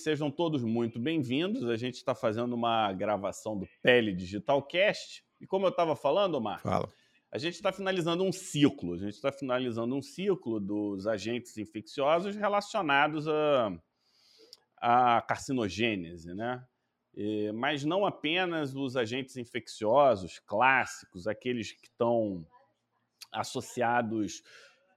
Sejam todos muito bem-vindos. A gente está fazendo uma gravação do Pele Digital Cast. E como eu estava falando, Marcos, Fala. a gente está finalizando um ciclo. A gente está finalizando um ciclo dos agentes infecciosos relacionados a, a carcinogênese, né? E, mas não apenas os agentes infecciosos clássicos, aqueles que estão associados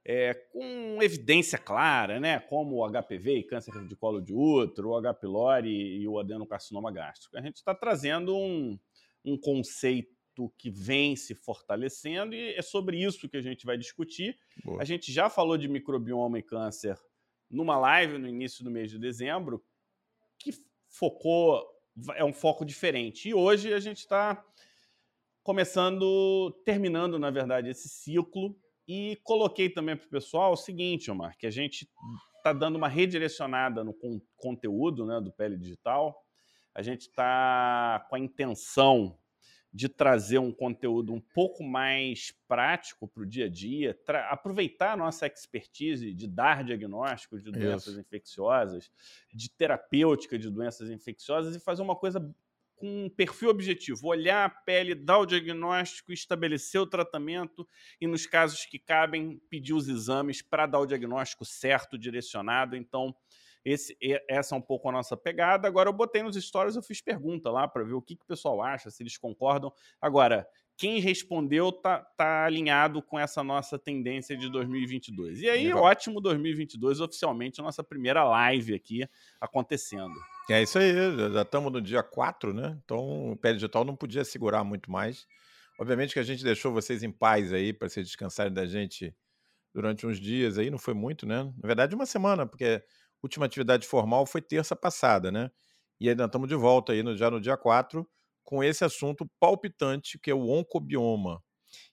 é, com evidência clara, né, como o HPV e câncer de colo de útero, o H. pylori e o adenocarcinoma gástrico. A gente está trazendo um, um conceito que vem se fortalecendo e é sobre isso que a gente vai discutir. Boa. A gente já falou de microbioma e câncer numa live no início do mês de dezembro, que focou, é um foco diferente. E hoje a gente está começando, terminando, na verdade, esse ciclo e coloquei também para o pessoal o seguinte, Omar, que a gente está dando uma redirecionada no con conteúdo né, do Pele Digital. A gente está com a intenção de trazer um conteúdo um pouco mais prático para o dia a dia, aproveitar a nossa expertise de dar diagnósticos de doenças Isso. infecciosas, de terapêutica de doenças infecciosas e fazer uma coisa com um perfil objetivo, olhar a pele, dar o diagnóstico, estabelecer o tratamento e, nos casos que cabem, pedir os exames para dar o diagnóstico certo, direcionado. Então, esse, essa é um pouco a nossa pegada. Agora, eu botei nos stories, eu fiz pergunta lá para ver o que, que o pessoal acha, se eles concordam. Agora, quem respondeu tá, tá alinhado com essa nossa tendência de 2022. E aí, Legal. ótimo 2022, oficialmente, a nossa primeira live aqui acontecendo. É isso aí, já estamos no dia 4, né? Então o pé digital não podia segurar muito mais. Obviamente que a gente deixou vocês em paz aí para vocês descansarem da gente durante uns dias aí, não foi muito, né? Na verdade, uma semana, porque a última atividade formal foi terça passada, né? E ainda estamos de volta aí no, já no dia 4 com esse assunto palpitante que é o oncobioma.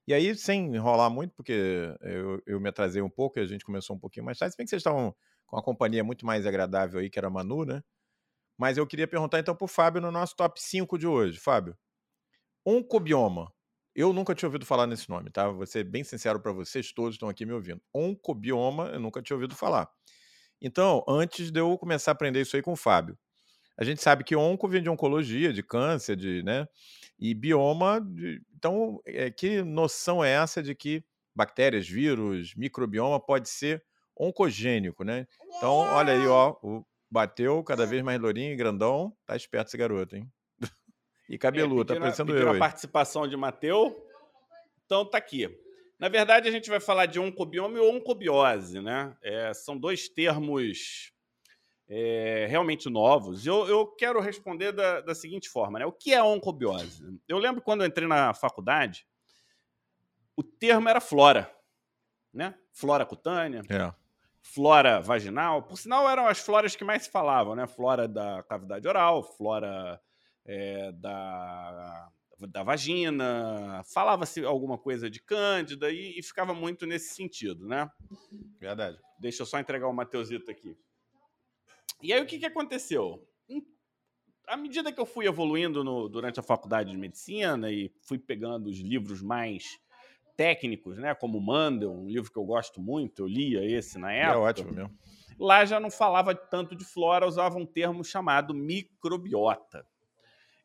E aí, sem enrolar muito, porque eu, eu me atrasei um pouco e a gente começou um pouquinho mais tarde, se bem que vocês estavam com uma companhia muito mais agradável aí, que era a Manu, né? Mas eu queria perguntar então para o Fábio no nosso top 5 de hoje. Fábio, oncobioma. Eu nunca tinha ouvido falar nesse nome, tá? Vou ser bem sincero para vocês, todos estão aqui me ouvindo. Oncobioma, eu nunca tinha ouvido falar. Então, antes de eu começar a aprender isso aí com o Fábio, a gente sabe que onco vem de oncologia, de câncer, de, né? E bioma, de- então, é, que noção é essa de que bactérias, vírus, microbioma pode ser oncogênico, né? Então, olha aí, ó, o bateu cada vez mais lourinho e grandão. Tá esperto esse garoto, hein? E cabeludo, tá pediram, parecendo eu a participação de Mateu. Então tá aqui. Na verdade, a gente vai falar de oncobioma e oncobiose, né? É, são dois termos é, realmente novos. Eu, eu quero responder da, da seguinte forma, né? O que é oncobiose? Eu lembro quando eu entrei na faculdade, o termo era flora, né? Flora cutânea, É. flora vaginal. Por sinal, eram as floras que mais se falavam, né? Flora da cavidade oral, flora é, da, da vagina. Falava-se alguma coisa de cândida e, e ficava muito nesse sentido, né? Verdade. Deixa eu só entregar o Mateusito aqui. E aí, o que, que aconteceu? À medida que eu fui evoluindo no- durante a faculdade de medicina e fui pegando os livros mais técnicos, né, como Mandel, um livro que eu gosto muito, eu lia esse na É, época. ótimo mesmo. Lá já não falava tanto de flora, usava um termo chamado microbiota.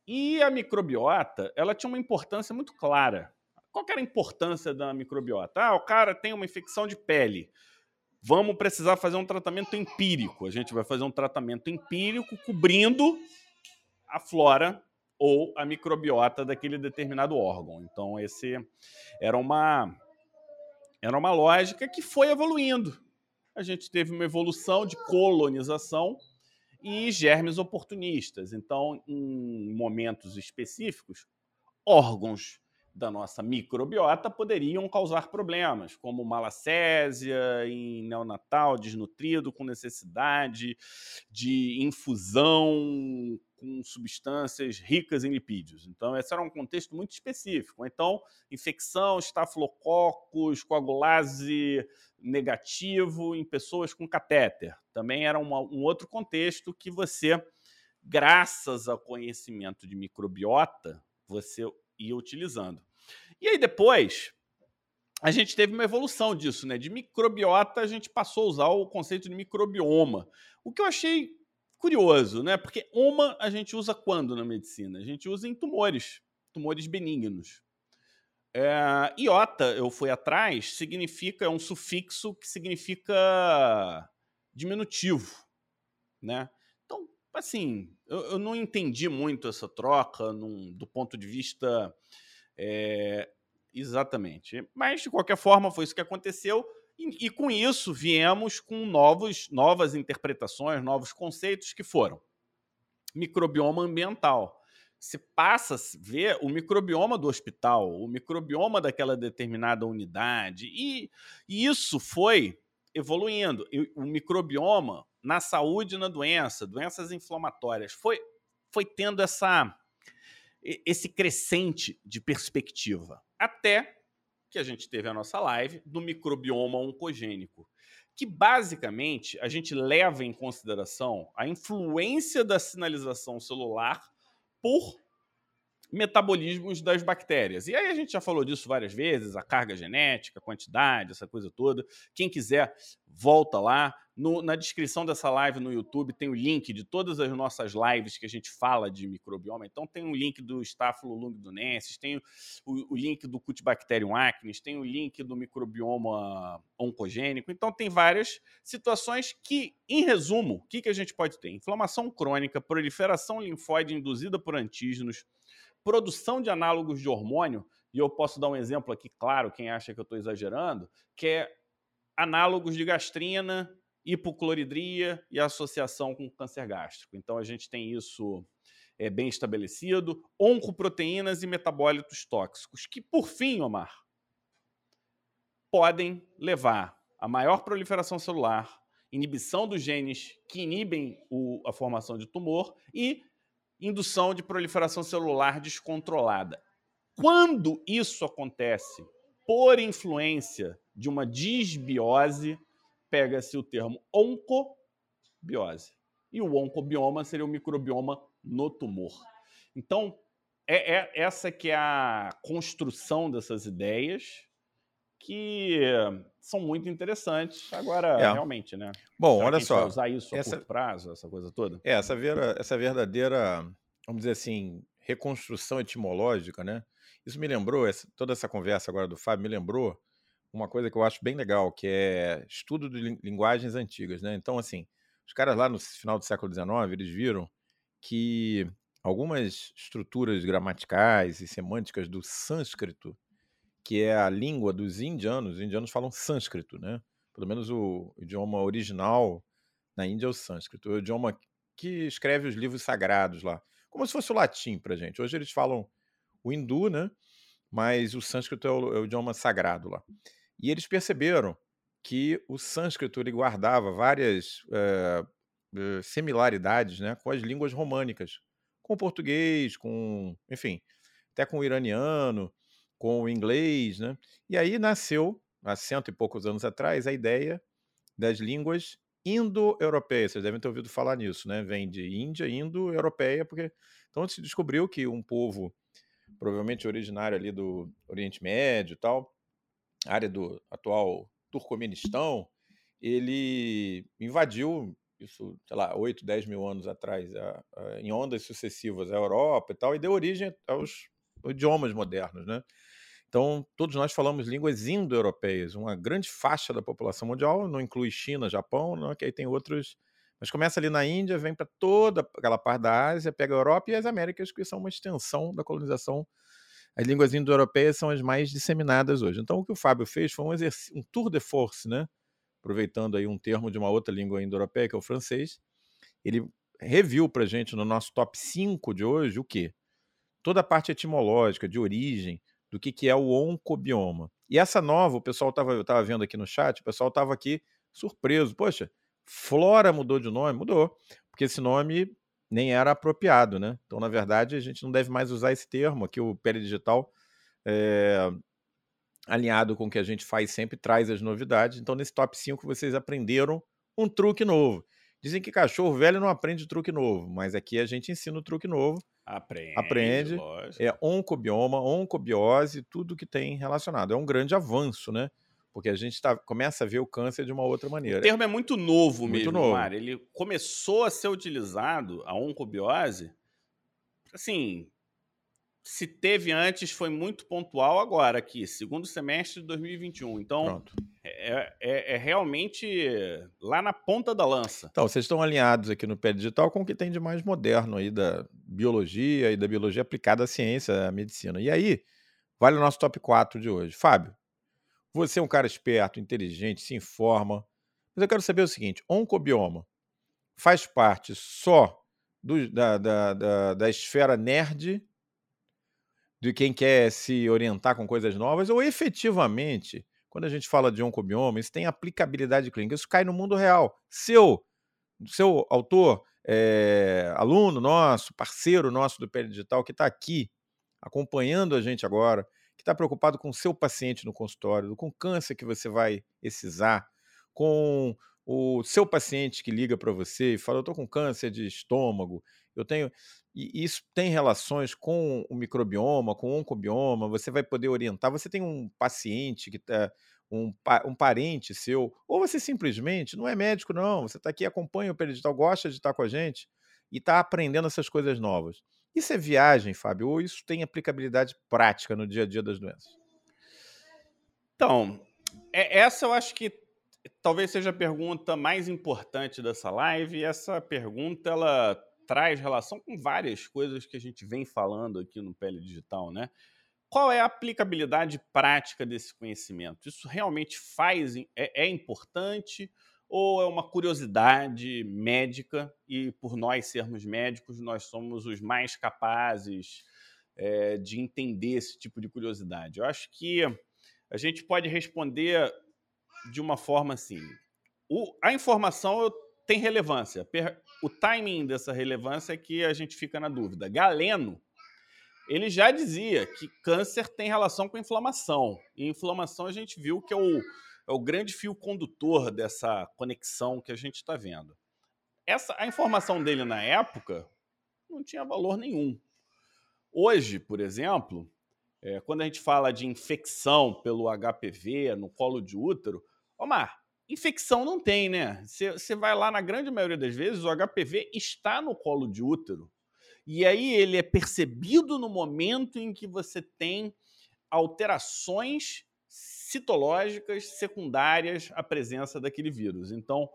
E a microbiota, ela tinha uma importância muito clara. Qual era a importância da microbiota? Ah, o cara tem uma infecção de pele. Vamos precisar fazer um tratamento empírico. A gente vai fazer um tratamento empírico cobrindo a flora ou a microbiota daquele determinado órgão. Então, esse era uma era uma lógica que foi evoluindo. A gente teve uma evolução de colonização e germes oportunistas. Então, em momentos específicos, órgãos da nossa microbiota poderiam causar problemas, como malacésia em neonatal, desnutrido, com necessidade de infusão com substâncias ricas em lipídios. Então, esse era um contexto muito específico. Então, infecção, estafilococos, coagulase negativo em pessoas com catéter. Também era uma- um outro contexto que você, graças ao conhecimento de microbiota, você ia utilizando. E aí depois, a gente teve uma evolução disso, né? De microbiota, a gente passou a usar o conceito de microbioma. O que eu achei curioso, né? Porque uma a gente usa quando na medicina? A gente usa em tumores, tumores benignos. É, iota, eu fui atrás, significa, é um sufixo que significa diminutivo, né? Assim, eu, eu não entendi muito essa troca num, do ponto de vista é, exatamente. Mas, de qualquer forma, foi isso que aconteceu. E, e, com isso viemos com novos, novas interpretações, novos conceitos que foram microbioma ambiental se passa a ver o microbioma do hospital, o microbioma daquela determinada unidade. E, e isso foi evoluindo. E o microbioma na saúde e na doença, doenças inflamatórias, foi, foi tendo essa, esse crescente de perspectiva. Até que a gente teve a nossa live do microbioma oncogênico, que basicamente a gente leva em consideração a influência da sinalização celular por metabolismos das bactérias. E aí a gente já falou disso várias vezes, a carga genética, a quantidade, essa coisa toda. Quem quiser, volta lá. No, na descrição dessa live no YouTube tem o link de todas as nossas lives que a gente fala de microbioma. Então tem o link do Staphylococcus tem o, o link do Cutibacterium acnes, tem o link do microbioma oncogênico. Então tem várias situações que, em resumo, o que, que a gente pode ter? Inflamação crônica, proliferação linfóide induzida por antígenos, produção de análogos de hormônio, e eu posso dar um exemplo aqui, claro, quem acha que eu estou exagerando, que é análogos de gastrina, hipocloridria e associação com câncer gástrico. Então a gente tem isso é, bem estabelecido, oncoproteínas e metabólitos tóxicos, que por fim, Omar, podem levar a maior proliferação celular, inibição dos genes que inibem o, a formação de tumor e indução de proliferação celular descontrolada. Quando isso acontece por influência de uma disbiose, pega-se o termo oncobiose. E o oncobioma seria o microbioma no tumor. Então, é, é essa que é a construção dessas ideias que são muito interessantes. Agora, é. realmente, né? Bom, olha só. usar isso a essa, curto prazo, essa coisa toda? É, essa, vera, essa verdadeira, vamos dizer assim, reconstrução etimológica, né? Isso me lembrou, essa, toda essa conversa agora do Fábio me lembrou uma coisa que eu acho bem legal, que é estudo de linguagens antigas, né? Então, assim, os caras lá no final do século XIX, eles viram que algumas estruturas gramaticais e semânticas do sânscrito que é a língua dos indianos. Os indianos falam sânscrito, né? Pelo menos o idioma original na Índia é o sânscrito, o idioma que escreve os livros sagrados lá, como se fosse o latim para gente. Hoje eles falam o hindu, né? Mas o sânscrito é o, é o idioma sagrado lá. E eles perceberam que o sânscrito ele guardava várias é, similaridades, né, com as línguas românicas, com o português, com, enfim, até com o iraniano com o inglês, né? E aí nasceu, há cento e poucos anos atrás, a ideia das línguas indo-europeias. Vocês devem ter ouvido falar nisso, né? Vem de Índia, indo-europeia, porque então se descobriu que um povo, provavelmente originário ali do Oriente Médio tal, área do atual Turcomenistão, ele invadiu isso, sei lá, 8, 10 mil anos atrás, a, a, em ondas sucessivas a Europa e tal, e deu origem aos idiomas modernos, né? Então, todos nós falamos línguas indo-europeias. Uma grande faixa da população mundial não inclui China, Japão, não, que aí tem outros. Mas começa ali na Índia, vem para toda aquela parte da Ásia, pega a Europa e as Américas, que são uma extensão da colonização. As línguas indo-europeias são as mais disseminadas hoje. Então, o que o Fábio fez foi um, um tour de force, né? aproveitando aí um termo de uma outra língua indo-europeia, que é o francês. Ele reviu para gente no nosso top 5 de hoje o quê? Toda a parte etimológica, de origem, do que, que é o oncobioma. E essa nova, o pessoal estava vendo aqui no chat, o pessoal estava aqui surpreso. Poxa, Flora mudou de nome? Mudou, porque esse nome nem era apropriado, né? Então, na verdade, a gente não deve mais usar esse termo aqui, o Pele Digital, é, alinhado com o que a gente faz sempre, traz as novidades. Então, nesse top 5, vocês aprenderam um truque novo. Dizem que cachorro velho não aprende truque novo, mas aqui a gente ensina o truque novo. Aprende. Aprende. É oncobioma, oncobiose, tudo que tem relacionado. É um grande avanço, né? porque a gente tá, começa a ver o câncer de uma outra maneira. O termo é muito novo muito mesmo, novo. Mar. Ele começou a ser utilizado, a oncobiose, assim, se teve antes foi muito pontual agora aqui, segundo semestre de 2021. Então, é, é, é, realmente lá na ponta da lança. Então, vocês estão alinhados aqui no pé digital com o que tem de mais moderno aí da biologia e da biologia aplicada à ciência, à medicina. E aí, vale o nosso top 4 de hoje. Fábio, você é um cara esperto, inteligente, se informa. Mas eu quero saber o seguinte: oncobioma faz parte só do, da, da, da, da esfera nerd de quem quer se orientar com coisas novas, ou efetivamente, quando a gente fala de oncobioma, isso tem aplicabilidade clínica, isso cai no mundo real. Seu, seu autor, é, aluno nosso, parceiro nosso do Pele Digital, que está aqui acompanhando a gente agora, que está preocupado com o seu paciente no consultório, com o câncer que você vai excisar, com o seu paciente que liga para você e fala: Eu estou com câncer de estômago, eu tenho. E isso tem relações com o microbioma, com o oncobioma, você vai poder orientar. Você tem um paciente que está. Um, um parente seu, ou você simplesmente não é médico, não, você está aqui, acompanha o peridital, gosta de estar com a gente e está aprendendo essas coisas novas. Isso é viagem, Fábio, ou isso tem aplicabilidade prática no dia a dia das doenças? Então, é, essa eu acho que talvez seja a pergunta mais importante dessa live. E essa pergunta ela traz relação com várias coisas que a gente vem falando aqui no Pele Digital, né? Qual é a aplicabilidade prática desse conhecimento? Isso realmente faz é, é importante ou é uma curiosidade médica e por nós sermos médicos nós somos os mais capazes é, de entender esse tipo de curiosidade? Eu acho que a gente pode responder de uma forma assim: o, a informação tem relevância. O timing dessa relevância é que a gente fica na dúvida. Galeno, ele já dizia que câncer tem relação com inflamação. E inflamação a gente viu que é o, é o grande fio condutor dessa conexão que a gente está vendo. Essa, a informação dele na época não tinha valor nenhum. Hoje, por exemplo, é, quando a gente fala de infecção pelo HPV no colo de útero, Omar, Infecção não tem, né? Você vai lá, na grande maioria das vezes, o HPV está no colo de útero. E aí ele é percebido no momento em que você tem alterações citológicas secundárias à presença daquele vírus. Então,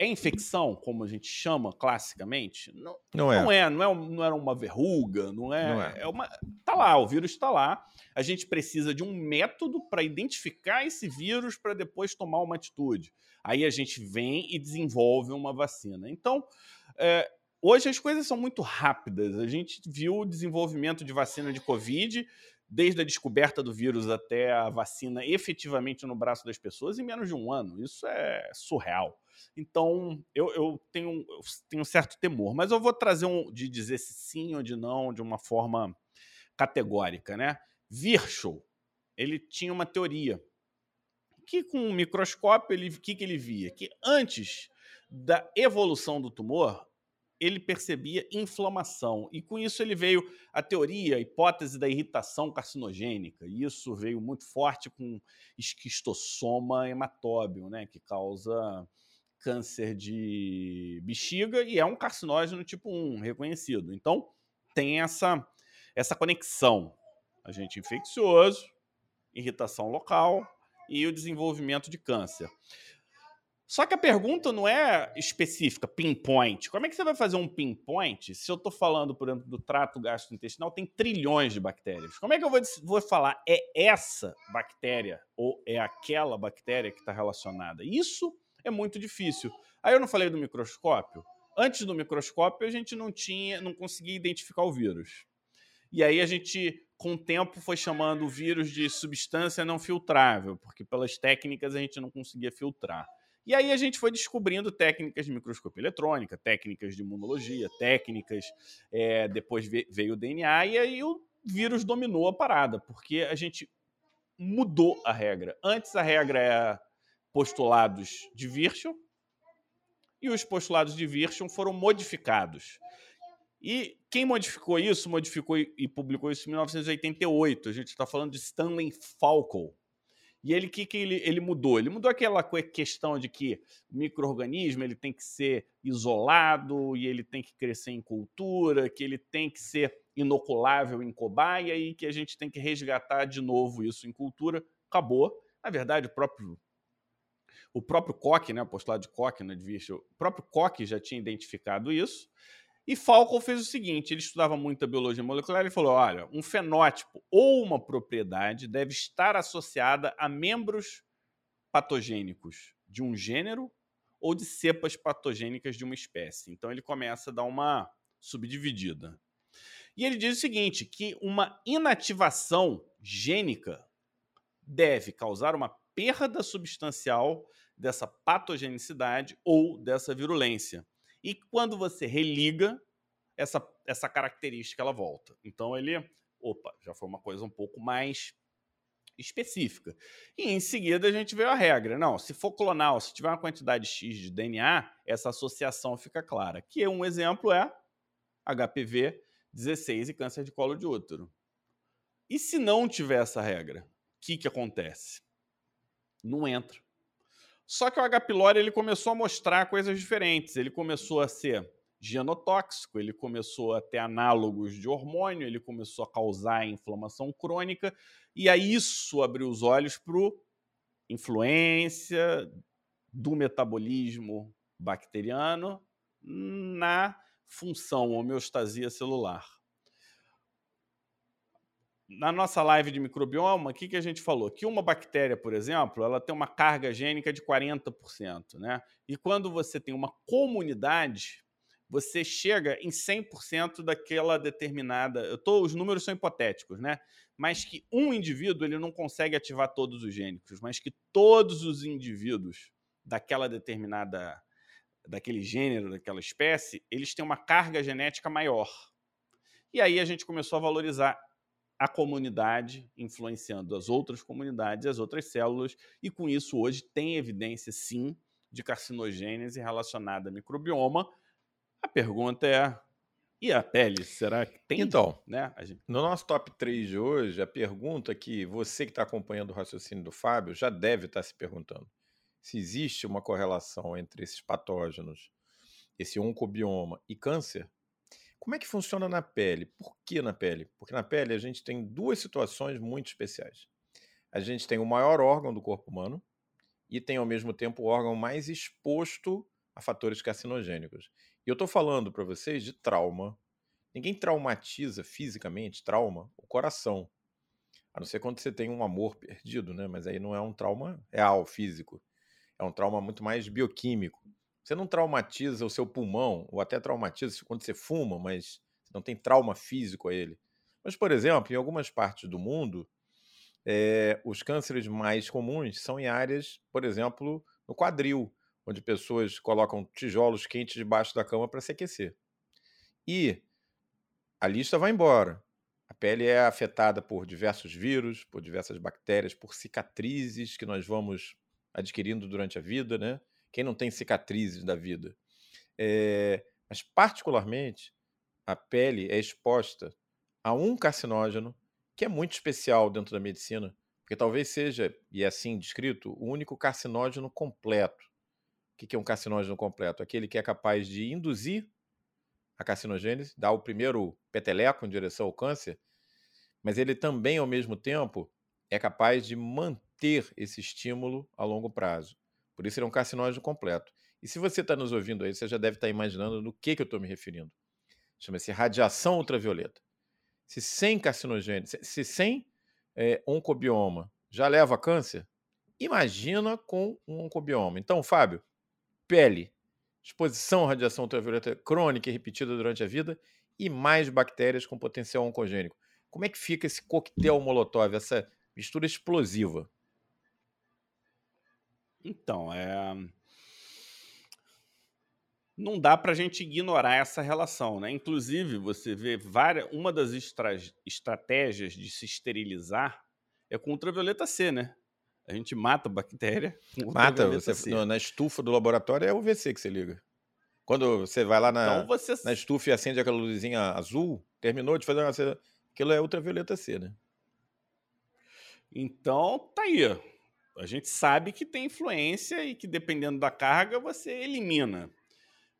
é infecção, como a gente chama classicamente? Não, não, é. Não, é, não, é, não era uma verruga, não é. Não é. é uma, tá lá, o vírus está lá. A gente precisa de um método para identificar esse vírus para depois tomar uma atitude. Aí a gente vem e desenvolve uma vacina. Então, é, hoje as coisas são muito rápidas. A gente viu o desenvolvimento de vacina de Covid desde a descoberta do vírus até a vacina efetivamente no braço das pessoas em menos de um ano. Isso é surreal. Então, eu, eu, tenho, eu tenho um certo temor. Mas eu vou trazer um de dizer se sim ou de não de uma forma categórica, né? Virchow, ele tinha uma teoria que com um microscópio, ele que, que ele via? Que antes da evolução do tumor, ele percebia inflamação. E com isso ele veio a teoria, a hipótese da irritação carcinogênica. E isso veio muito forte com esquistossoma hematóbio, né, que causa câncer de bexiga e é um carcinógeno tipo 1, reconhecido. Então, tem essa, essa conexão. Agente infeccioso, irritação local e o desenvolvimento de câncer. Só que a pergunta não é específica, pinpoint. Como é que você vai fazer um pinpoint se eu estou falando, por exemplo, do trato gastrointestinal, tem trilhões de bactérias? Como é que eu vou, vou falar é essa bactéria ou é aquela bactéria que está relacionada? Isso é muito difícil. Aí eu não falei do microscópio. Antes do microscópio, a gente não tinha, não conseguia identificar o vírus. E aí a gente, com o tempo, foi chamando o vírus de substância não filtrável, porque pelas técnicas a gente não conseguia filtrar. E aí a gente foi descobrindo técnicas de microscopia eletrônica, técnicas de imunologia, técnicas. É, depois veio o DNA e aí o vírus dominou a parada, porque a gente mudou a regra. Antes a regra era postulados de Virchow e os postulados de Virchow foram modificados. E quem modificou isso, modificou e publicou isso em 1988. A gente está falando de Stanley Falco. E ele que, que ele, ele mudou? Ele mudou aquela questão de que o microorganismo ele tem que ser isolado e ele tem que crescer em cultura, que ele tem que ser inoculável em cobaia e que a gente tem que resgatar de novo isso em cultura. Acabou. Na verdade, o próprio o próprio Koch, né, o postulado de Koch, né, de o próprio Koch já tinha identificado isso. E Falco fez o seguinte: ele estudava muito a biologia molecular e falou: olha, um fenótipo ou uma propriedade deve estar associada a membros patogênicos de um gênero ou de cepas patogênicas de uma espécie. Então ele começa a dar uma subdividida. E ele diz o seguinte: que uma inativação gênica deve causar uma perda substancial dessa patogenicidade ou dessa virulência. E quando você religa, essa, essa característica ela volta. Então ele, opa, já foi uma coisa um pouco mais específica. E em seguida a gente vê a regra. Não, se for clonal, se tiver uma quantidade X de DNA, essa associação fica clara. Que um exemplo é HPV 16 e câncer de colo de útero. E se não tiver essa regra, o que, que acontece? Não entra. Só que o H. pylori ele começou a mostrar coisas diferentes. Ele começou a ser genotóxico, ele começou a ter análogos de hormônio, ele começou a causar inflamação crônica, e aí isso abriu os olhos para influência do metabolismo bacteriano na função homeostasia celular na nossa live de microbioma, o que, que a gente falou? Que uma bactéria, por exemplo, ela tem uma carga gênica de 40%, né? E quando você tem uma comunidade, você chega em 100% daquela determinada. Eu tô, os números são hipotéticos, né? Mas que um indivíduo ele não consegue ativar todos os gênicos, mas que todos os indivíduos daquela determinada, daquele gênero, daquela espécie, eles têm uma carga genética maior. E aí a gente começou a valorizar a comunidade influenciando as outras comunidades, as outras células, e com isso hoje tem evidência sim de carcinogênese relacionada a microbioma. A pergunta é: e a pele? Será que tem? Então, né? Gente... no nosso top 3 de hoje, a pergunta que você que está acompanhando o raciocínio do Fábio já deve estar tá se perguntando: se existe uma correlação entre esses patógenos, esse oncobioma e câncer? Como é que funciona na pele? Por que na pele? Porque na pele a gente tem duas situações muito especiais. A gente tem o maior órgão do corpo humano e tem ao mesmo tempo o órgão mais exposto a fatores carcinogênicos. E eu estou falando para vocês de trauma. Ninguém traumatiza fisicamente, trauma, o coração. A não ser quando você tem um amor perdido, né? Mas aí não é um trauma real, físico. É um trauma muito mais bioquímico. Você não traumatiza o seu pulmão, ou até traumatiza quando você fuma, mas não tem trauma físico a ele. Mas, por exemplo, em algumas partes do mundo, é, os cânceres mais comuns são em áreas, por exemplo, no quadril, onde pessoas colocam tijolos quentes debaixo da cama para se aquecer. E a lista vai embora. A pele é afetada por diversos vírus, por diversas bactérias, por cicatrizes que nós vamos adquirindo durante a vida, né? Quem não tem cicatrizes da vida. É, mas, particularmente, a pele é exposta a um carcinógeno que é muito especial dentro da medicina, porque talvez seja, e é assim descrito, o único carcinógeno completo. O que é um carcinógeno completo? Aquele que é capaz de induzir a carcinogênese, dar o primeiro peteleco em direção ao câncer, mas ele também, ao mesmo tempo, é capaz de manter esse estímulo a longo prazo. Por isso ele é um carcinógeno completo. E se você está nos ouvindo aí, você já deve estar tá imaginando no que, que eu estou me referindo. Chama-se radiação ultravioleta. Se sem carcinogênio, se sem é, oncobioma já leva a câncer, imagina com um oncobioma. Então, Fábio, pele, exposição à radiação ultravioleta crônica e repetida durante a vida e mais bactérias com potencial oncogênico. Como é que fica esse coquetel molotov, essa mistura explosiva? Então, é... não dá para a gente ignorar essa relação, né? Inclusive, você vê várias, uma das estra... estratégias de se esterilizar é com ultravioleta C, né? A gente mata a bactéria. mata, você, C. na estufa do laboratório é o VC que você liga. Quando você vai lá na, então você... na estufa e acende aquela luzinha azul, terminou de fazer uma. Aquilo é ultravioleta C, né? Então, tá aí. A gente sabe que tem influência e que, dependendo da carga, você elimina.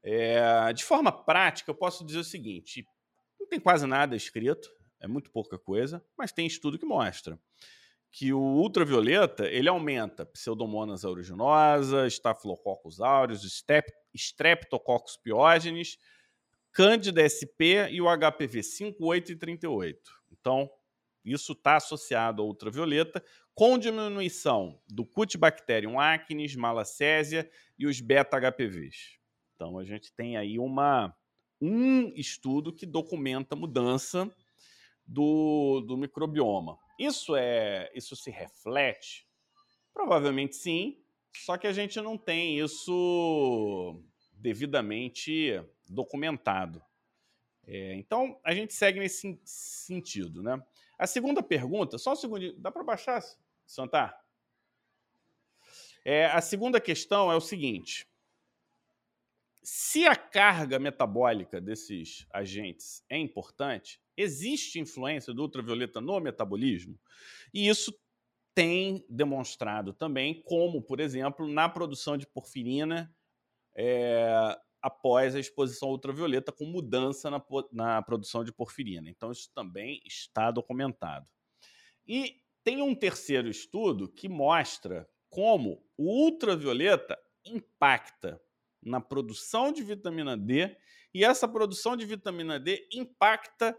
É, de forma prática, eu posso dizer o seguinte: não tem quase nada escrito, é muito pouca coisa, mas tem estudo que mostra que o ultravioleta ele aumenta Pseudomonas aeruginosa, Staphylococcus aureus, Streptococcus pyogenes, Candida SP e o HPV 5, 8 e 38. Então, isso está associado ao ultravioleta, com diminuição do Cutibacterium acnes, Malacésia e os beta-HPVs. Então, a gente tem aí uma, um estudo que documenta mudança do, do microbioma. Isso é, isso se reflete? Provavelmente sim, só que a gente não tem isso devidamente documentado. É, então, a gente segue nesse sentido, né? A segunda pergunta, só um segundo, dá para baixar, Santar? É, a segunda questão é o seguinte: se a carga metabólica desses agentes é importante, existe influência do ultravioleta no metabolismo? E isso tem demonstrado também, como, por exemplo, na produção de porfirina é, após a exposição ultravioleta, com mudança na, na produção de porfirina. Então, isso também está documentado. E tem um terceiro estudo que mostra como o ultravioleta impacta na produção de vitamina D e essa produção de vitamina D impacta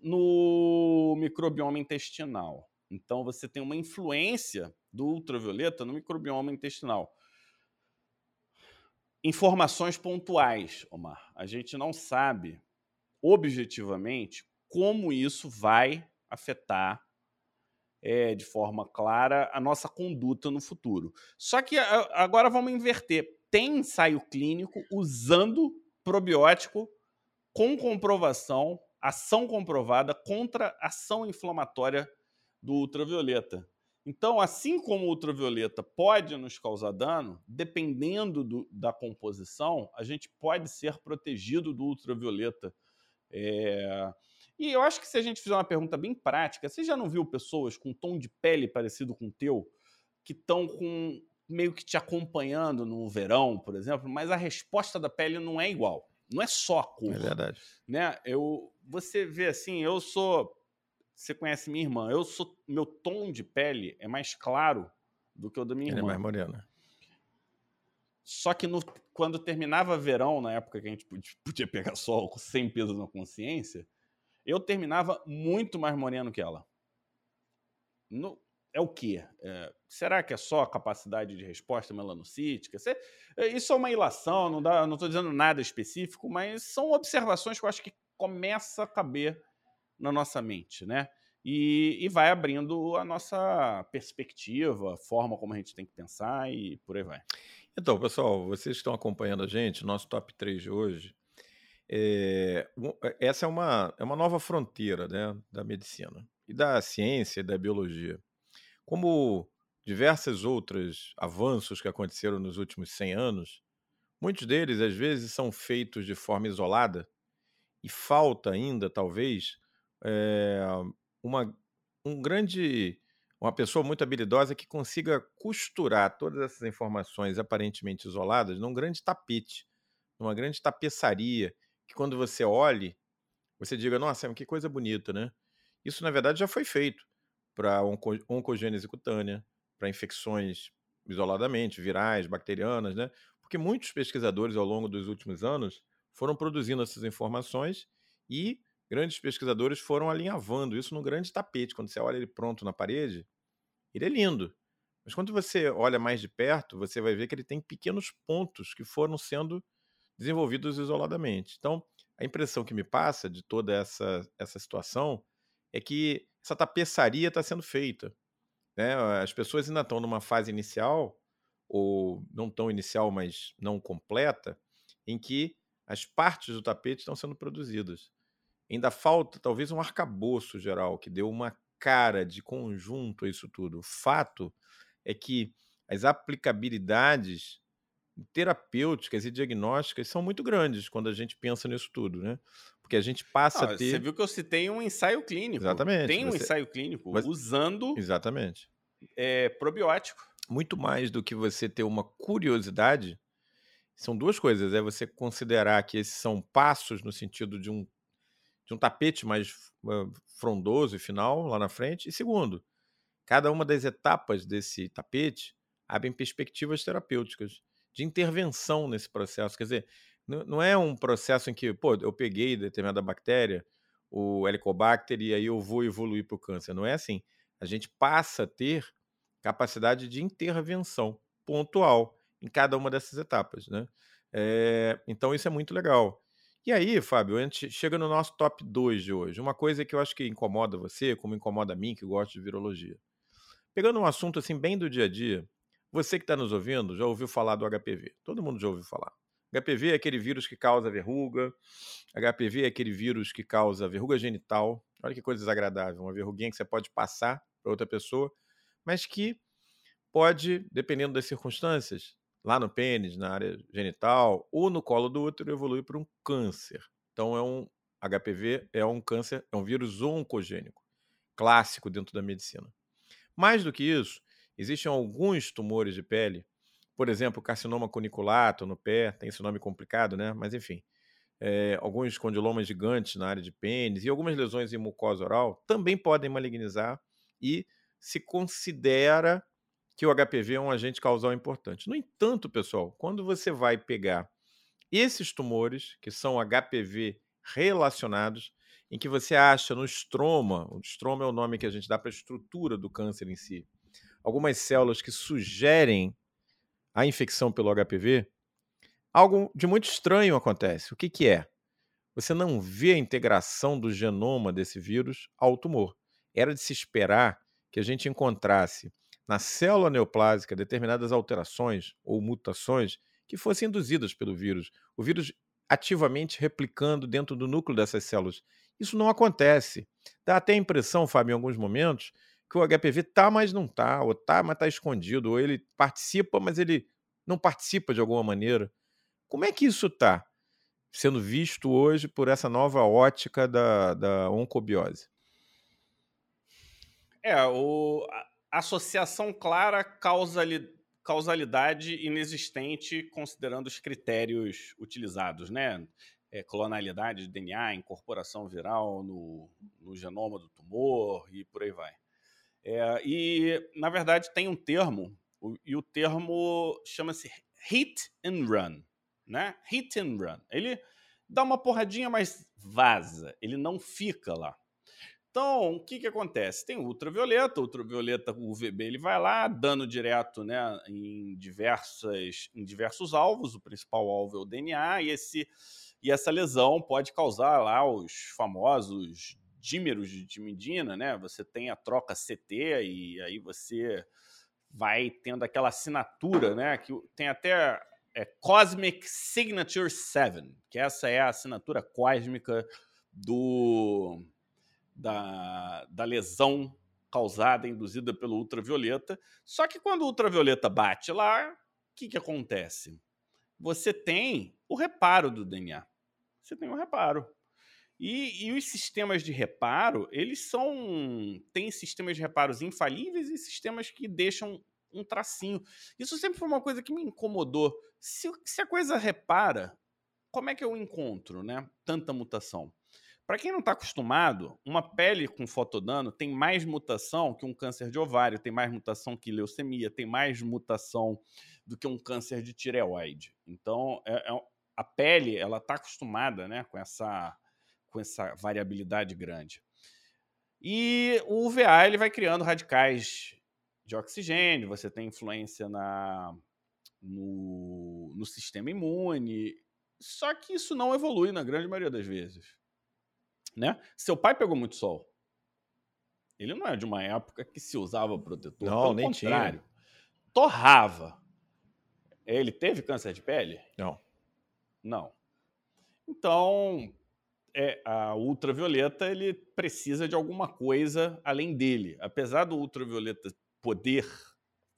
no microbioma intestinal. Então você tem uma influência do ultravioleta no microbioma intestinal. Informações pontuais, Omar. A gente não sabe objetivamente como isso vai afetar é, de forma clara a nossa conduta no futuro. Só que agora vamos inverter tem ensaio clínico usando probiótico com comprovação, ação comprovada contra ação inflamatória do ultravioleta. Então, assim como o ultravioleta pode nos causar dano, dependendo do, da composição, a gente pode ser protegido do ultravioleta. É... E eu acho que se a gente fizer uma pergunta bem prática, você já não viu pessoas com tom de pele parecido com o teu, que estão com meio que te acompanhando no verão, por exemplo, mas a resposta da pele não é igual. Não é só a cor. É verdade. Né? Eu, você vê assim, eu sou. Você conhece minha irmã? Eu sou. Meu tom de pele é mais claro do que o da minha Ele irmã. é mais morena. Só que no, quando terminava verão, na época que a gente podia pegar sol sem peso na consciência, eu terminava muito mais moreno que ela. No, é o quê? É, será que é só a capacidade de resposta melanocítica? É, isso é uma ilação, não não estou dizendo nada específico, mas são observações que eu acho que começa a caber na nossa mente, né? E, e vai abrindo a nossa perspectiva, a forma como a gente tem que pensar e por aí vai. Então, pessoal, vocês estão acompanhando a gente, nosso top 3 de hoje. É, essa é uma, é uma nova fronteira né, da medicina e da ciência e da biologia. Como diversos outros avanços que aconteceram nos últimos 100 anos, muitos deles às vezes são feitos de forma isolada e falta ainda, talvez, é, uma, um grande, uma pessoa muito habilidosa que consiga costurar todas essas informações aparentemente isoladas num grande tapete, numa grande tapeçaria, que quando você olhe, você diga, nossa, que coisa bonita, né? Isso, na verdade, já foi feito para onco, oncogênese cutânea, para infecções isoladamente, virais, bacterianas, né? Porque muitos pesquisadores ao longo dos últimos anos foram produzindo essas informações e grandes pesquisadores foram alinhavando isso no grande tapete. Quando você olha ele pronto na parede, ele é lindo. Mas quando você olha mais de perto, você vai ver que ele tem pequenos pontos que foram sendo desenvolvidos isoladamente. Então, a impressão que me passa de toda essa, essa situação é que essa tapeçaria está sendo feita. Né? As pessoas ainda estão numa fase inicial, ou não tão inicial, mas não completa, em que as partes do tapete estão sendo produzidas. Ainda falta talvez um arcabouço geral que deu uma cara de conjunto a isso tudo. O fato é que as aplicabilidades terapêuticas e diagnósticas são muito grandes quando a gente pensa nisso tudo, né? Porque a gente passa ah, a ter. Você viu que eu citei um ensaio clínico. Exatamente. Tem um você... ensaio clínico usando. Exatamente. É, probiótico. muito mais do que você ter uma curiosidade, são duas coisas. É você considerar que esses são passos no sentido de um, de um tapete mais uh, frondoso e final lá na frente. E segundo, cada uma das etapas desse tapete abrem perspectivas terapêuticas de intervenção nesse processo. Quer dizer, não é um processo em que, pô, eu peguei determinada bactéria, o Helicobacter, e aí eu vou evoluir para o câncer. Não é assim. A gente passa a ter capacidade de intervenção pontual em cada uma dessas etapas, né? É, então isso é muito legal. E aí, Fábio, a gente chega no nosso top 2 de hoje. Uma coisa que eu acho que incomoda você, como incomoda a mim, que gosto de virologia. Pegando um assunto assim bem do dia a dia, você que está nos ouvindo já ouviu falar do HPV. Todo mundo já ouviu falar. HPV é aquele vírus que causa verruga. HPV é aquele vírus que causa verruga genital. Olha que coisa desagradável. Uma verruguinha que você pode passar para outra pessoa mas que pode, dependendo das circunstâncias, lá no pênis, na área genital ou no colo do útero, evoluir para um câncer. Então é um HPV é um câncer, é um vírus oncogênico, clássico dentro da medicina. Mais do que isso, existem alguns tumores de pele, por exemplo, carcinoma cuniculato no pé, tem esse nome complicado, né? Mas enfim, é, alguns condilomas gigantes na área de pênis e algumas lesões em mucosa oral também podem malignizar e se considera que o HPV é um agente causal importante. No entanto, pessoal, quando você vai pegar esses tumores, que são HPV relacionados, em que você acha no estroma, o estroma é o nome que a gente dá para a estrutura do câncer em si, algumas células que sugerem a infecção pelo HPV, algo de muito estranho acontece. O que, que é? Você não vê a integração do genoma desse vírus ao tumor. Era de se esperar que a gente encontrasse na célula neoplásica determinadas alterações ou mutações que fossem induzidas pelo vírus, o vírus ativamente replicando dentro do núcleo dessas células. Isso não acontece. Dá até a impressão, Fábio, em alguns momentos, que o HPV tá, mas não tá, ou tá, mas tá escondido, ou ele participa, mas ele não participa de alguma maneira. Como é que isso tá sendo visto hoje por essa nova ótica da, da oncobiose? É, o, a associação clara, causalidade inexistente, considerando os critérios utilizados, né? É, clonalidade de DNA, incorporação viral no, no, genoma do tumor e por aí vai. É, e, na verdade, tem um termo, e o termo chama-se hit and run, né? Hit and run. Ele dá uma porradinha, mas vaza, ele não fica lá. Então, o que, que acontece? Tem ultravioleta, ultravioleta UVB ele vai lá, dano direto né, em, diversas, em diversos alvos, o principal alvo é o DNA, e, esse, e essa lesão pode causar lá os famosos dímeros de timidina, né? Você tem a troca CT e aí você vai tendo aquela assinatura, né? Que tem até é, Cosmic Signature 7, que essa é a assinatura cósmica do da, da lesão causada, induzida pelo ultravioleta. Só que quando o ultravioleta bate lá, o que, que acontece? Você tem o reparo do DNA. Você tem o reparo. E, e, os sistemas de reparo, eles são. Tem sistemas de reparos infalíveis e sistemas que deixam um tracinho. Isso sempre foi uma coisa que me incomodou. Se, se a coisa repara, como é que eu encontro né, tanta mutação? Para quem não está acostumado, uma pele com fotodano tem mais mutação que um câncer de ovário, tem mais mutação que leucemia, tem mais mutação do que um câncer de tireoide. Então, é, é, a pele ela está acostumada né, com, essa, com essa variabilidade grande. E o UVA ele vai criando radicais de oxigênio, você tem influência na, no, no sistema imune, só que isso não evolui na grande maioria das vezes né? Seu pai pegou muito sol. Ele não é de uma época que se usava protetor. Não, Pelo nem contrário. Tinha. Torrava. Ele teve câncer de pele? Não. Não. Então, é, a ultravioleta ele precisa de alguma coisa além dele. Apesar do ultravioleta poder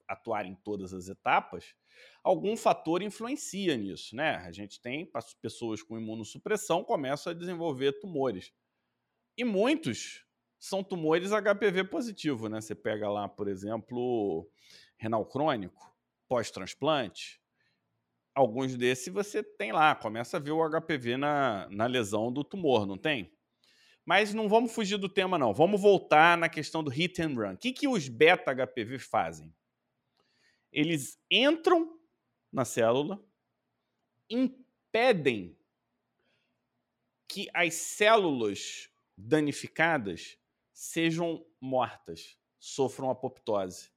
atuar em todas as etapas, algum fator influencia nisso, né? A gente tem pessoas com imunossupressão começam a desenvolver tumores. E muitos são tumores HPV positivo, né? Você pega lá, por exemplo, renal crônico, pós-transplante, alguns desses você tem lá, começa a ver o HPV na, na lesão do tumor, não tem? Mas não vamos fugir do tema, não. Vamos voltar na questão do hit and run. O que, que os beta-HPV fazem? Eles entram na célula, impedem que as células danificadas sejam mortas, sofram apoptose.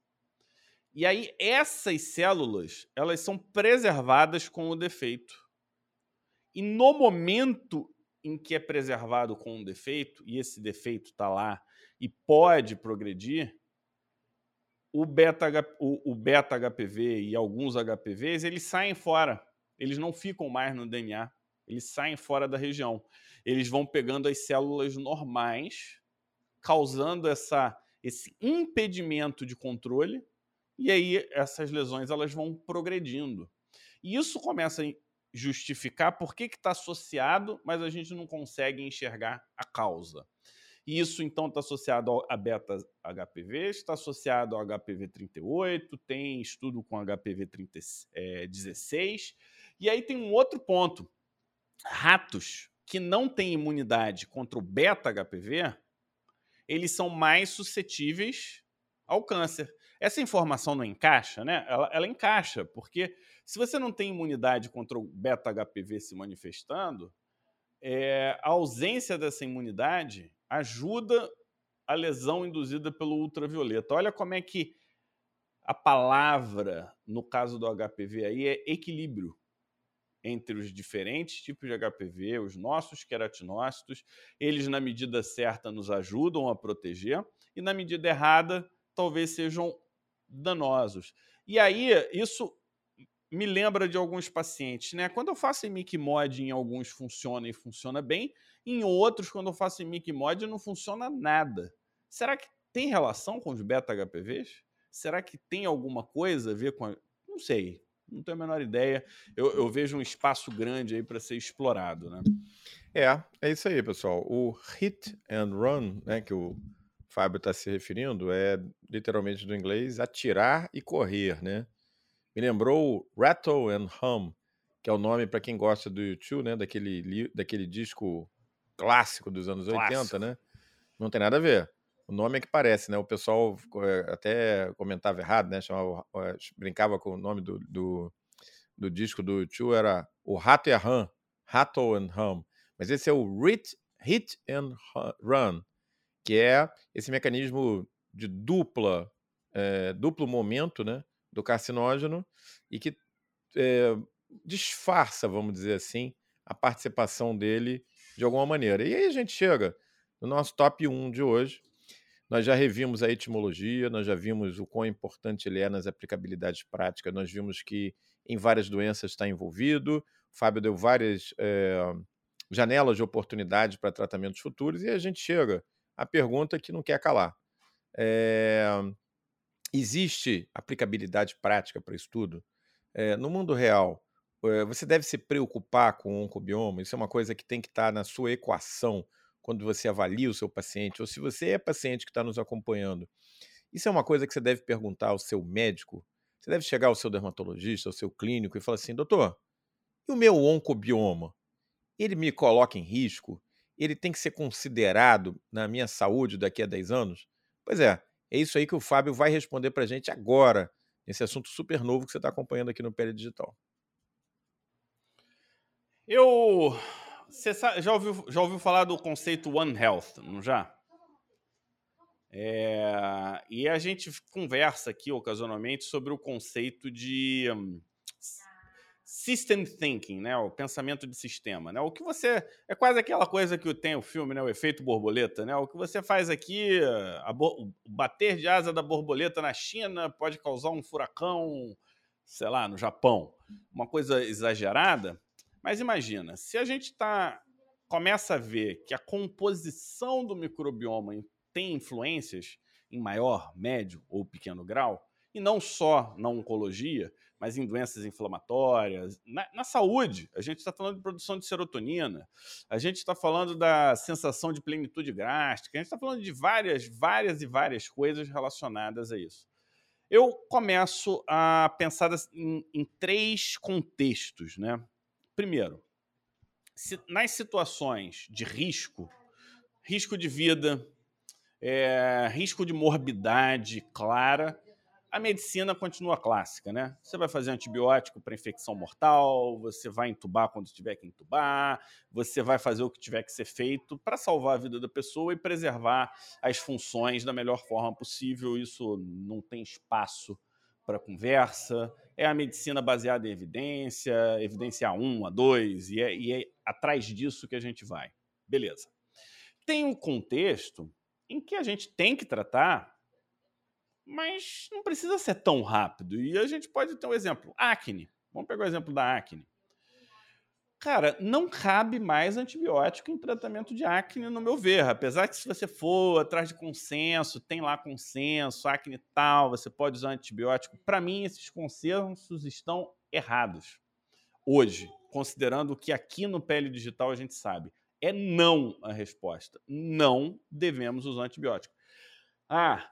E aí essas células, elas são preservadas com o defeito. E no momento em que é preservado com um defeito, e esse defeito está lá e pode progredir, o beta, o, o beta HPV e alguns HPVs, eles saem fora. Eles não ficam mais no DNA. Eles saem fora da região. Eles vão pegando as células normais, causando essa, esse impedimento de controle, e aí essas lesões elas vão progredindo. E isso começa a justificar por que está associado, mas a gente não consegue enxergar a causa. E isso, então, está associado a beta HPV, está associado ao HPV 38, tem estudo com HPV 30, é, 16. E aí tem um outro ponto. Ratos que não têm imunidade contra o beta HPV, eles são mais suscetíveis ao câncer. Essa informação não encaixa, né? Ela, ela encaixa, porque se você não tem imunidade contra o beta-HPV se manifestando, é, a ausência dessa imunidade ajuda a lesão induzida pelo ultravioleta. Olha como é que a palavra, no caso do HPV aí, é equilíbrio entre os diferentes tipos de HPV, os nossos queratinócitos, eles na medida certa nos ajudam a proteger e na medida errada talvez sejam danosos. E aí isso me lembra de alguns pacientes, né? Quando eu faço mic mod em alguns funciona e funciona bem, em outros quando eu faço mic mod não funciona nada. Será que tem relação com os beta HPVs? Será que tem alguma coisa a ver com a... não sei, não tenho a menor ideia. Eu, eu vejo um espaço grande aí para ser explorado, né? É, é isso aí, pessoal. O hit and run, né, que o Fábio está se referindo, é literalmente do inglês atirar e correr, né? Me lembrou Rattle and Hum, que é o nome para quem gosta do YouTube, né? Daquele, daquele disco clássico dos anos clássico. 80, né? Não tem nada a ver. O nome é que parece, né? O pessoal eh, até comentava errado, né? Chamava, eh, brincava com o nome do, do, do disco do YouTube, era o Rato e a Ram, Rattle and Hum. Mas esse é o Hit, Hit and Run, que é esse mecanismo de dupla, é, duplo momento, né? do carcinógeno e que é, disfarça, vamos dizer assim, a participação dele de alguma maneira. E aí a gente chega no nosso top 1 de hoje. Nós já revimos a etimologia, nós já vimos o quão importante ele é nas aplicabilidades práticas, nós vimos que em várias doenças está envolvido. O Fábio deu várias é, janelas de oportunidade para tratamentos futuros e a gente chega à pergunta que não quer calar. É, Existe aplicabilidade prática para isso tudo? É, no mundo real, é, você deve se preocupar com o oncobioma, isso é uma coisa que tem que estar tá na sua equação quando você avalia o seu paciente, ou se você é paciente que está nos acompanhando. Isso é uma coisa que você deve perguntar ao seu médico. Você deve chegar ao seu dermatologista, ao seu clínico e falar assim: doutor, e o meu oncobioma? Ele me coloca em risco? Ele tem que ser considerado na minha saúde daqui a 10 anos? Pois é, é isso aí que o Fábio vai responder para a gente agora, nesse assunto super novo que você está acompanhando aqui no Pele Digital. Eu. Você já ouviu, já ouviu falar do conceito One Health, não já? É, e a gente conversa aqui ocasionalmente sobre o conceito de um, system thinking, né? O pensamento de sistema, né? O que você é quase aquela coisa que tem o filme, né? O efeito borboleta, né? O que você faz aqui, o bater de asa da borboleta na China pode causar um furacão, sei lá, no Japão, uma coisa exagerada. Mas imagina, se a gente tá começa a ver que a composição do microbioma tem influências em maior, médio ou pequeno grau, e não só na oncologia, mas em doenças inflamatórias, na, na saúde. A gente está falando de produção de serotonina, a gente está falando da sensação de plenitude gástrica, a gente está falando de várias, várias e várias coisas relacionadas a isso. Eu começo a pensar em, em três contextos, né? Primeiro, se, nas situações de risco, risco de vida, é, risco de morbidade clara, a medicina continua clássica, né? Você vai fazer antibiótico para infecção mortal, você vai entubar quando tiver que entubar, você vai fazer o que tiver que ser feito para salvar a vida da pessoa e preservar as funções da melhor forma possível. Isso não tem espaço para conversa. É a medicina baseada em evidência, evidência A1, A2, e é, e é atrás disso que a gente vai. Beleza. Tem um contexto em que a gente tem que tratar mas não precisa ser tão rápido. E a gente pode ter um exemplo. Acne. Vamos pegar o exemplo da acne. Cara, não cabe mais antibiótico em tratamento de acne, no meu ver. Apesar que se você for atrás de consenso, tem lá consenso, acne tal, você pode usar antibiótico. Para mim, esses consensos estão errados. Hoje, considerando que aqui no Pele Digital a gente sabe, é não a resposta. Não devemos usar antibiótico. Ah,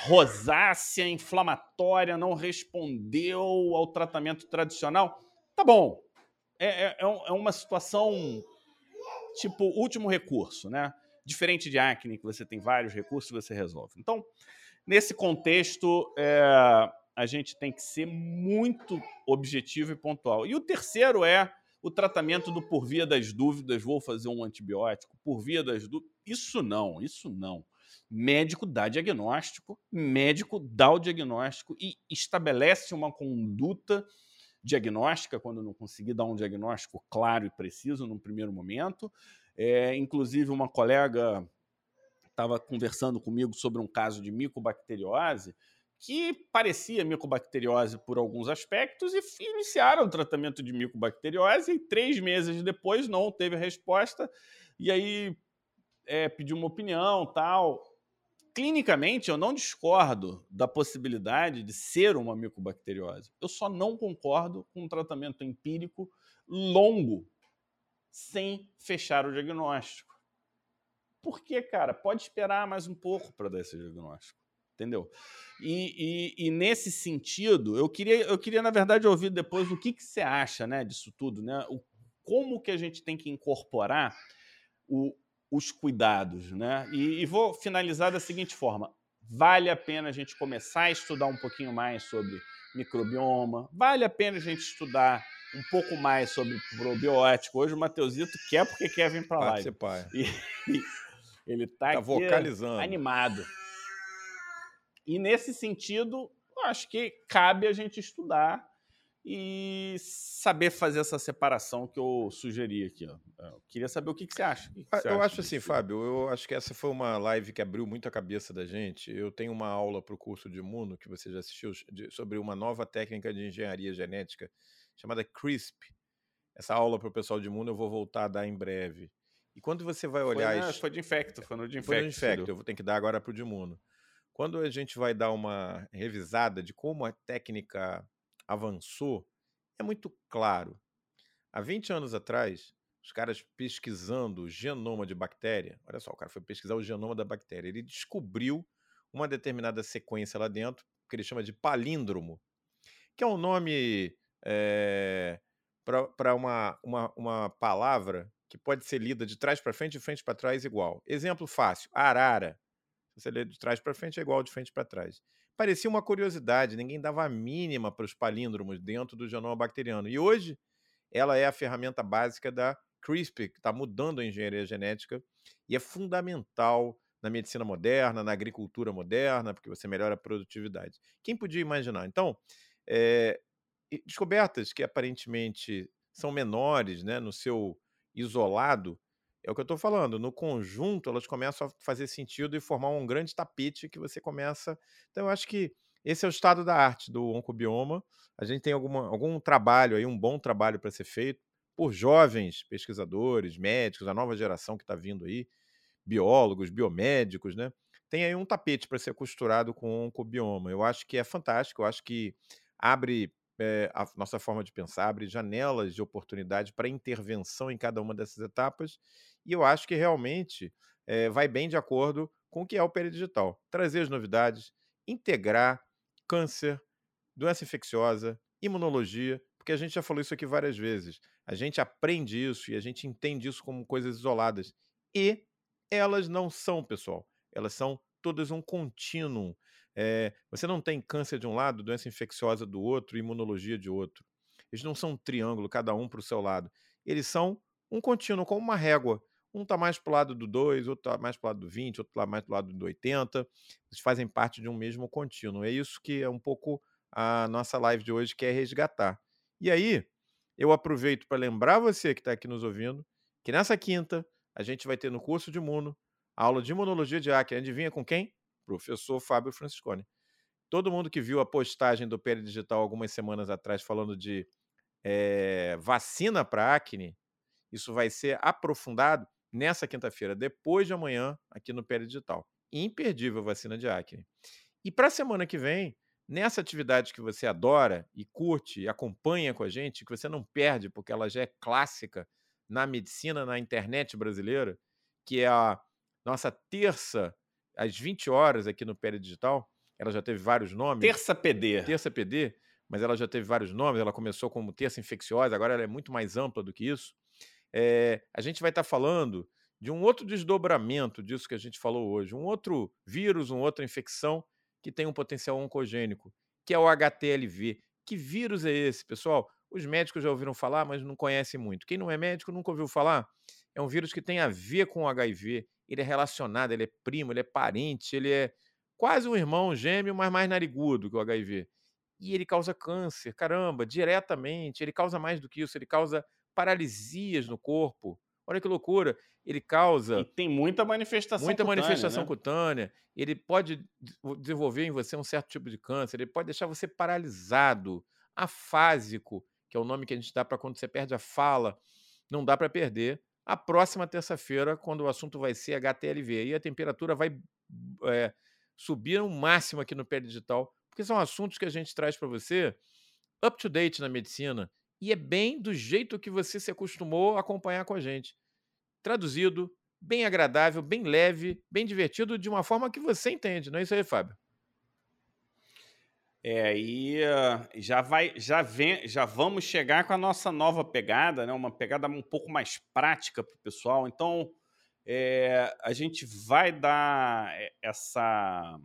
rosácea inflamatória não respondeu ao tratamento tradicional. Tá bom. É, é, é, é uma situação tipo último recurso, né? Diferente de acne, que você tem vários recursos e você resolve. Então, nesse contexto, é, a gente tem que ser muito objetivo e pontual. E o terceiro é o tratamento do por via das dúvidas, vou fazer um antibiótico, por via das dúvidas. Isso não, isso não médico dá diagnóstico, médico dá o diagnóstico e estabelece uma conduta diagnóstica quando não conseguir dar um diagnóstico claro e preciso num primeiro momento. É, inclusive, uma colega estava conversando comigo sobre um caso de micobacteriose que parecia micobacteriose por alguns aspectos e iniciaram o tratamento de micobacteriose e três meses depois não teve resposta e aí é, pediu uma opinião tal clinicamente, eu não discordo da possibilidade de ser uma micobacteriose. Eu só não concordo com um tratamento empírico longo sem fechar o diagnóstico. Porque, cara, pode esperar mais um pouco para dar esse diagnóstico. Entendeu? E, e, e, nesse sentido, eu queria, eu queria, na verdade, ouvir depois o que, que você acha né, disso tudo, né? O, como que a gente tem que incorporar o, os cuidados. Né? E, e, vou finalizar da seguinte forma: vale a pena a gente começar a estudar um pouquinho mais sobre microbioma, vale a pena a gente estudar um pouco mais sobre probiótico. Hoje o Mateusito quer porque quer vir para lá. E, e, ele está tá vocalizando. animado. E nesse sentido, eu acho que cabe a gente estudar e saber fazer essa separação que eu sugeri aqui. Ó. Eu queria saber o que, que você acha. Que que ah, você eu acha acho assim, Fábio, eu acho que essa foi uma live que abriu muito a cabeça da gente. Eu tenho uma aula para o curso de Imuno, que você já assistiu, de, sobre uma nova técnica de engenharia genética chamada CRISP. Essa aula para o pessoal de Imuno eu vou voltar a dar em breve. E quando você vai olhar... Foi, né, foi de infecto, foi no de infecto. Foi no de infecto, eu vou ter que dar agora para o de Imuno. Quando a gente vai dar uma revisada de como a técnica avançou, é muito claro. Há 20 anos atrás, os caras pesquisando o genoma de bactéria, olha só, o cara foi pesquisar o genoma da bactéria, ele descobriu uma determinada sequência lá dentro, que ele chama de palíndromo, que é um nome é, para uma, uma, uma palavra que pode ser lida de trás para frente, de frente para trás igual. Exemplo fácil, arara. Se você lê de trás para frente, é igual de frente para trás parecia uma curiosidade, ninguém dava a mínima para os palíndromos dentro do genoma bacteriano. E hoje ela é a ferramenta básica da CRISPR, que está mudando a engenharia genética e é fundamental na medicina moderna, na agricultura moderna, porque você melhora a produtividade. Quem podia imaginar? Então, é, descobertas que aparentemente são menores né, no seu isolado, é o que eu estou falando. No conjunto, elas começam a fazer sentido e formar um grande tapete que você começa. Então, eu acho que esse é o estado da arte do oncobioma. A gente tem alguma, algum trabalho aí, um bom trabalho para ser feito por jovens pesquisadores, médicos, a nova geração que está vindo aí, biólogos, biomédicos, né? Tem aí um tapete para ser costurado com o oncobioma. Eu acho que é fantástico, eu acho que abre é, a nossa forma de pensar, abre janelas de oportunidade para intervenção em cada uma dessas etapas e eu acho que realmente é, vai bem de acordo com o que é o digital. Trazer as novidades, integrar, câncer, doença infecciosa, imunologia, porque a gente já falou isso aqui várias vezes. A gente aprende isso e a gente entende isso como coisas isoladas. E elas não são, pessoal. Elas são todas um contínuo. É, você não tem câncer de um lado, doença infecciosa do outro, imunologia de outro. Eles não são um triângulo, cada um para o seu lado. Eles são um contínuo, como uma régua. Um está mais para o lado do 2, outro está mais para o lado do 20, outro está mais para o lado do 80. Eles fazem parte de um mesmo contínuo. É isso que é um pouco a nossa live de hoje, que é resgatar. E aí, eu aproveito para lembrar você que está aqui nos ouvindo que nessa quinta a gente vai ter no curso de Imuno a aula de imunologia de acne. Adivinha com quem? Professor Fábio Franciscone. Todo mundo que viu a postagem do Peri Digital algumas semanas atrás falando de é, vacina para acne, isso vai ser aprofundado nessa quinta-feira, depois de amanhã, aqui no Peri Digital. Imperdível vacina de acne. E para a semana que vem, nessa atividade que você adora e curte e acompanha com a gente, que você não perde, porque ela já é clássica na medicina, na internet brasileira, que é a nossa terça às 20 horas aqui no Peri Digital. Ela já teve vários nomes. Terça PD. Terça PD, mas ela já teve vários nomes. Ela começou como terça infecciosa, agora ela é muito mais ampla do que isso. É, a gente vai estar tá falando de um outro desdobramento disso que a gente falou hoje, um outro vírus, uma outra infecção que tem um potencial oncogênico, que é o HTLV. Que vírus é esse, pessoal? Os médicos já ouviram falar, mas não conhecem muito. Quem não é médico nunca ouviu falar. É um vírus que tem a ver com o HIV. Ele é relacionado, ele é primo, ele é parente, ele é quase um irmão gêmeo, mas mais narigudo que o HIV. E ele causa câncer, caramba, diretamente. Ele causa mais do que isso, ele causa paralisias no corpo. Olha que loucura. Ele causa. E tem muita manifestação Muita cutânea, manifestação né? cutânea. Ele pode desenvolver em você um certo tipo de câncer. Ele pode deixar você paralisado, afásico, que é o nome que a gente dá para quando você perde a fala. Não dá para perder. A próxima terça-feira, quando o assunto vai ser HTLV. E a temperatura vai é, subir ao máximo aqui no Pé Digital, porque são assuntos que a gente traz para você up to date na medicina e é bem do jeito que você se acostumou a acompanhar com a gente. Traduzido, bem agradável, bem leve, bem divertido, de uma forma que você entende, não é isso aí, Fábio? É, e uh, já vai, já vem, já vamos chegar com a nossa nova pegada, né? Uma pegada um pouco mais prática para o pessoal. Então, é, a gente vai dar essa,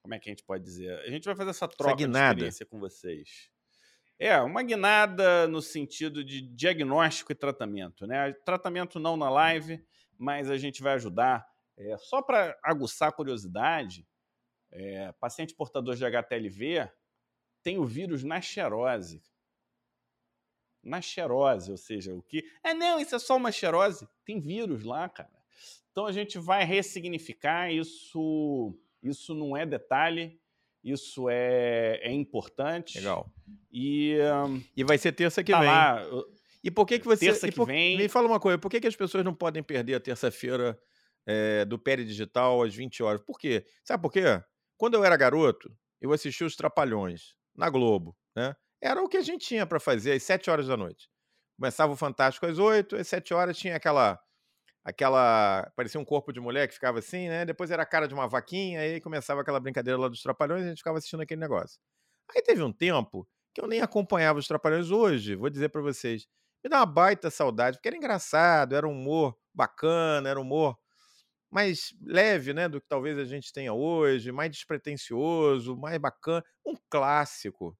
como é que a gente pode dizer? A gente vai fazer essa troca essa de experiência com vocês. É, uma guinada no sentido de diagnóstico e tratamento. Né? Tratamento não na live, mas a gente vai ajudar. É, só para aguçar a curiosidade, é, paciente portador de HTLV tem o vírus na xerose. Na xerose, ou seja, o que. É, não, isso é só uma xerose. Tem vírus lá, cara. Então a gente vai ressignificar isso. Isso não é detalhe, isso é, é importante. Legal. E, um, e vai ser terça que tá vem. Lá, e por que, que você. Terça que por, vem. Me fala uma coisa, por que, que as pessoas não podem perder a terça-feira é, do Peri Digital às 20 horas? Por quê? Sabe por quê? Quando eu era garoto, eu assistia os Trapalhões na Globo, né? Era o que a gente tinha para fazer às 7 horas da noite. Começava o Fantástico às 8, às 7 horas tinha aquela aquela. Parecia um corpo de mulher que ficava assim, né? Depois era a cara de uma vaquinha, aí começava aquela brincadeira lá dos Trapalhões e a gente ficava assistindo aquele negócio. Aí teve um tempo que eu nem acompanhava os Trapalhões hoje, vou dizer para vocês. Me dá uma baita saudade, porque era engraçado, era um humor bacana, era um humor mais leve, né, do que talvez a gente tenha hoje, mais despretensioso, mais bacana, um clássico.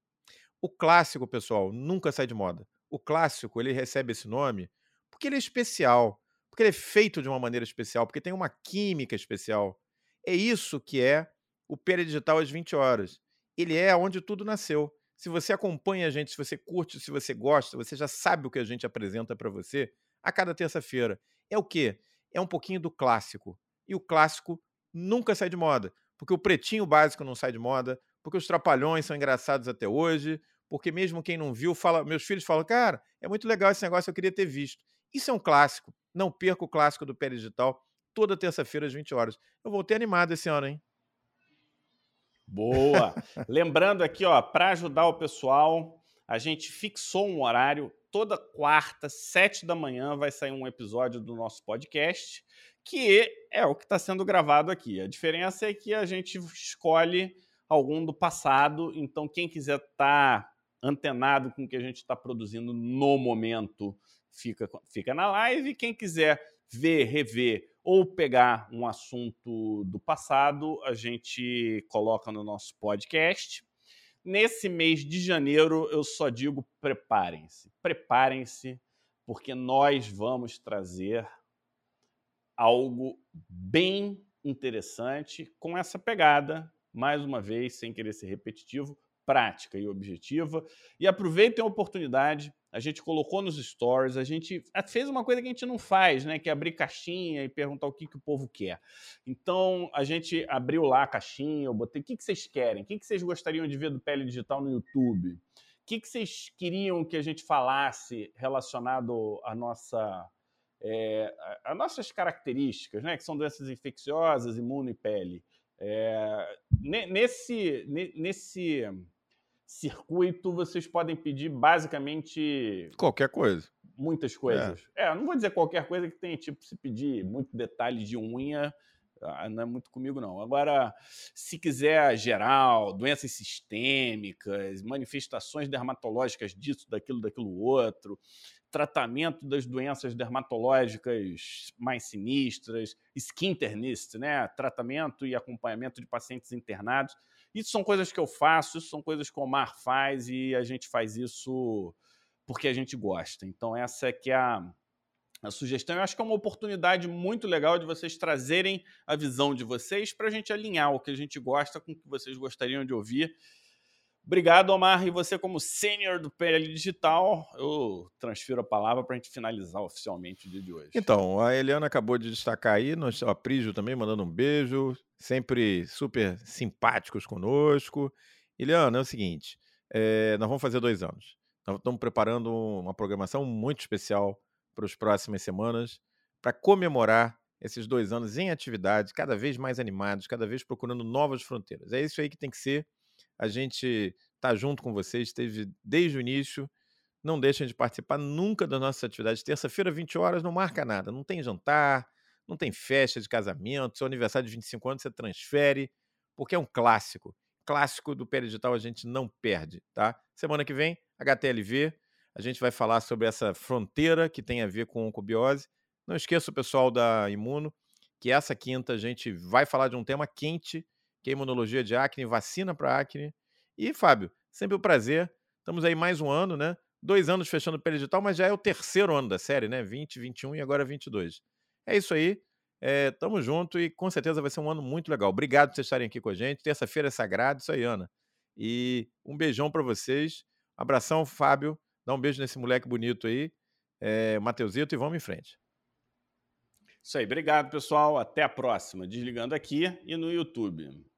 O clássico, pessoal, nunca sai de moda. O clássico, ele recebe esse nome porque ele é especial, porque ele é feito de uma maneira especial, porque tem uma química especial. É isso que é o Digital às 20 horas. Ele é onde tudo nasceu. Se você acompanha a gente, se você curte, se você gosta, você já sabe o que a gente apresenta para você a cada terça-feira. É o quê? É um pouquinho do clássico. E o clássico nunca sai de moda, porque o pretinho básico não sai de moda, porque os trapalhões são engraçados até hoje, porque mesmo quem não viu, fala, meus filhos falam, cara, é muito legal esse negócio, eu queria ter visto. Isso é um clássico. Não perca o clássico do Pé Digital toda terça-feira às 20 horas. Eu voltei animado esse ano, hein? Boa! Lembrando aqui, ó, para ajudar o pessoal, a gente fixou um horário. Toda quarta, sete da manhã, vai sair um episódio do nosso podcast, que é o que está sendo gravado aqui. A diferença é que a gente escolhe algum do passado. Então, quem quiser estar tá antenado com o que a gente está produzindo no momento, fica, fica na live. Quem quiser ver, rever ou pegar um assunto do passado, a gente coloca no nosso podcast. Nesse mês de janeiro, eu só digo preparem-se. Preparem-se, porque nós vamos trazer algo bem interessante com essa pegada, mais uma vez, sem querer ser repetitivo, prática e objetiva. E aproveitem a oportunidade. A gente colocou nos stories, a gente fez uma coisa que a gente não faz, né? Que é abrir caixinha e perguntar o que, que o povo quer. Então, a gente abriu lá a caixinha, eu botei o que, que vocês querem, o que, que vocês gostariam de ver do Pele Digital no YouTube, o que, que vocês queriam que a gente falasse relacionado à nossa. É, nossas características, né? Que são doenças infecciosas, imuno e pele. É, nesse, nesse circuito, vocês podem pedir basicamente. Qualquer coisa. Muitas coisas. É. é, não vou dizer qualquer coisa que tem, tipo, se pedir muito detalhe de unha, ah, não é muito comigo, não. Agora, se quiser geral, doenças sistêmicas, manifestações dermatológicas disso, daquilo, daquilo outro, tratamento das doenças dermatológicas mais sinistras, skin internist, né? tratamento e acompanhamento de pacientes internados. Isso são coisas que eu faço, isso são coisas que o Omar faz e a gente faz isso porque a gente gosta. Então essa é que é a, a sugestão. Eu acho que é uma oportunidade muito legal de vocês trazerem a visão de vocês para a gente alinhar o que a gente gosta com o que vocês gostariam de ouvir. Obrigado, Omar. E você, como sênior do PL Digital, eu transfiro a palavra para a gente finalizar oficialmente o dia de hoje. Então, a Eliana acabou de destacar aí, a Prígio também mandando um beijo, sempre super simpáticos conosco. Eliana, é o seguinte: é, nós vamos fazer dois anos. Nós estamos preparando uma programação muito especial para as próximas semanas para comemorar esses dois anos em atividade, cada vez mais animados, cada vez procurando novas fronteiras. É isso aí que tem que ser a gente está junto com vocês, esteve desde o início. Não deixem de participar nunca das nossas atividades. Terça-feira, 20 horas, não marca nada. Não tem jantar, não tem festa de casamento. Seu aniversário de 25 anos você transfere, porque é um clássico. Clássico do Pé Digital a gente não perde, tá? Semana que vem, HTLV, a gente vai falar sobre essa fronteira que tem a ver com oncobiose. Não esqueça o pessoal da Imuno, que essa quinta a gente vai falar de um tema quente que é imunologia de acne, vacina para acne. E, Fábio, sempre um prazer. Estamos aí mais um ano, né? Dois anos fechando o digital, mas já é o terceiro ano da série, né? 20, 21 e agora 22. É isso aí. É, tamo junto e com certeza vai ser um ano muito legal. Obrigado por vocês estarem aqui com a gente. Terça-feira é sagrado, isso aí, Ana. E um beijão para vocês. Abração, Fábio. Dá um beijo nesse moleque bonito aí, é, Mateusito, e vamos em frente. Isso aí, obrigado, pessoal. Até a próxima. Desligando aqui e no YouTube.